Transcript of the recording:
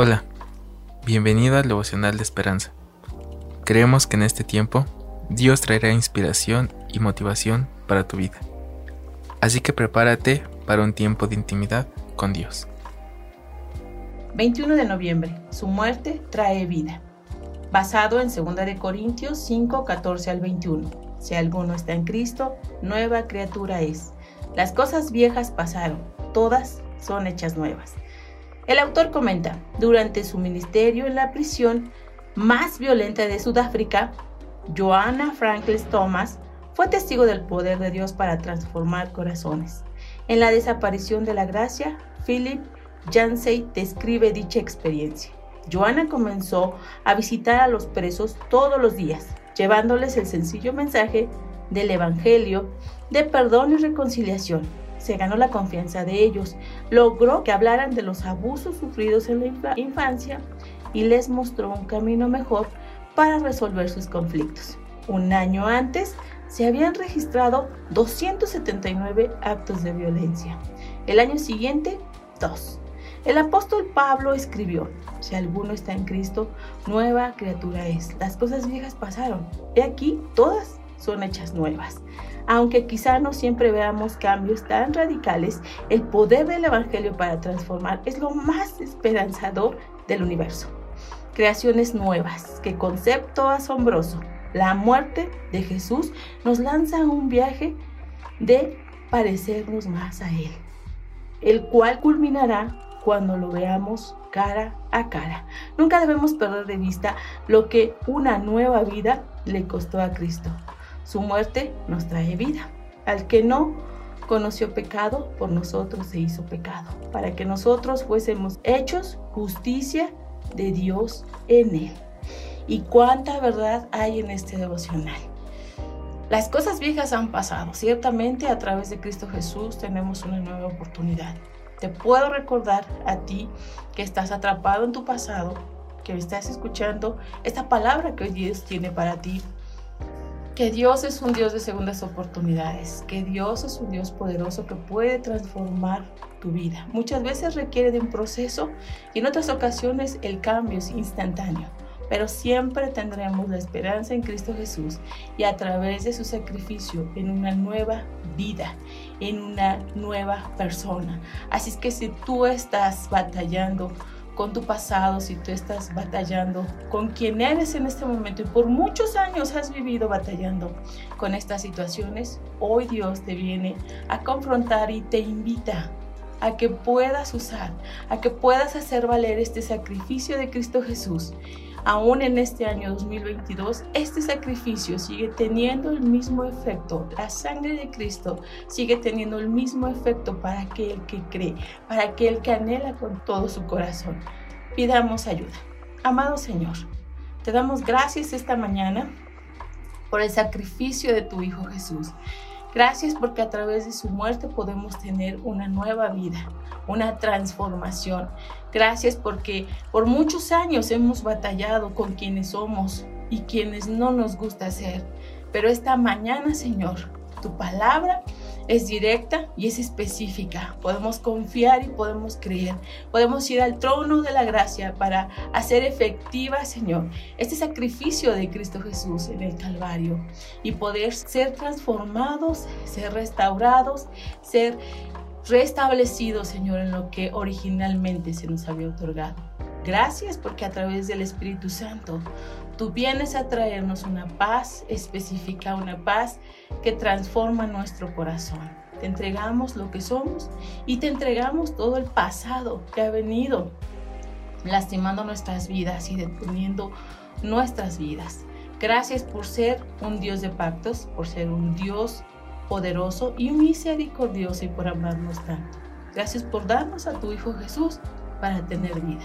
Hola, bienvenido al devocional de esperanza. Creemos que en este tiempo Dios traerá inspiración y motivación para tu vida. Así que prepárate para un tiempo de intimidad con Dios. 21 de noviembre. Su muerte trae vida. Basado en 2 de Corintios 5, 14 al 21. Si alguno está en Cristo, nueva criatura es. Las cosas viejas pasaron, todas son hechas nuevas. El autor comenta, durante su ministerio en la prisión más violenta de Sudáfrica, Joanna Franklin Thomas fue testigo del poder de Dios para transformar corazones. En la desaparición de la gracia, Philip Yancey describe dicha experiencia. Joanna comenzó a visitar a los presos todos los días, llevándoles el sencillo mensaje del Evangelio de perdón y reconciliación se ganó la confianza de ellos, logró que hablaran de los abusos sufridos en la infancia y les mostró un camino mejor para resolver sus conflictos. Un año antes se habían registrado 279 actos de violencia. El año siguiente, dos. El apóstol Pablo escribió, si alguno está en Cristo, nueva criatura es. Las cosas viejas pasaron. He aquí, todas son hechas nuevas. Aunque quizá no siempre veamos cambios tan radicales, el poder del Evangelio para transformar es lo más esperanzador del universo. Creaciones nuevas, qué concepto asombroso. La muerte de Jesús nos lanza un viaje de parecernos más a Él, el cual culminará cuando lo veamos cara a cara. Nunca debemos perder de vista lo que una nueva vida le costó a Cristo. Su muerte nos trae vida. Al que no conoció pecado, por nosotros se hizo pecado, para que nosotros fuésemos hechos justicia de Dios en él. Y cuánta verdad hay en este devocional. Las cosas viejas han pasado. Ciertamente a través de Cristo Jesús tenemos una nueva oportunidad. Te puedo recordar a ti que estás atrapado en tu pasado, que estás escuchando esta palabra que Dios tiene para ti que Dios es un Dios de segundas oportunidades, que Dios es un Dios poderoso que puede transformar tu vida. Muchas veces requiere de un proceso y en otras ocasiones el cambio es instantáneo, pero siempre tendremos la esperanza en Cristo Jesús y a través de su sacrificio en una nueva vida, en una nueva persona. Así es que si tú estás batallando, con tu pasado, si tú estás batallando con quien eres en este momento y por muchos años has vivido batallando con estas situaciones, hoy Dios te viene a confrontar y te invita a que puedas usar, a que puedas hacer valer este sacrificio de Cristo Jesús aún en este año 2022, este sacrificio sigue teniendo el mismo efecto. La sangre de Cristo sigue teniendo el mismo efecto para aquel que cree, para aquel que anhela con todo su corazón. Pidamos ayuda. Amado Señor, te damos gracias esta mañana por el sacrificio de tu Hijo Jesús. Gracias porque a través de su muerte podemos tener una nueva vida, una transformación. Gracias porque por muchos años hemos batallado con quienes somos y quienes no nos gusta ser. Pero esta mañana, Señor, tu palabra es directa y es específica. Podemos confiar y podemos creer. Podemos ir al trono de la gracia para hacer efectiva, Señor, este sacrificio de Cristo Jesús en el Calvario y poder ser transformados, ser restaurados, ser restablecidos, Señor, en lo que originalmente se nos había otorgado. Gracias porque a través del Espíritu Santo tú vienes a traernos una paz específica, una paz que transforma nuestro corazón. Te entregamos lo que somos y te entregamos todo el pasado que ha venido lastimando nuestras vidas y deteniendo nuestras vidas. Gracias por ser un Dios de pactos, por ser un Dios poderoso y misericordioso y por amarnos tanto. Gracias por darnos a tu Hijo Jesús para tener vida.